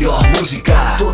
meglio musica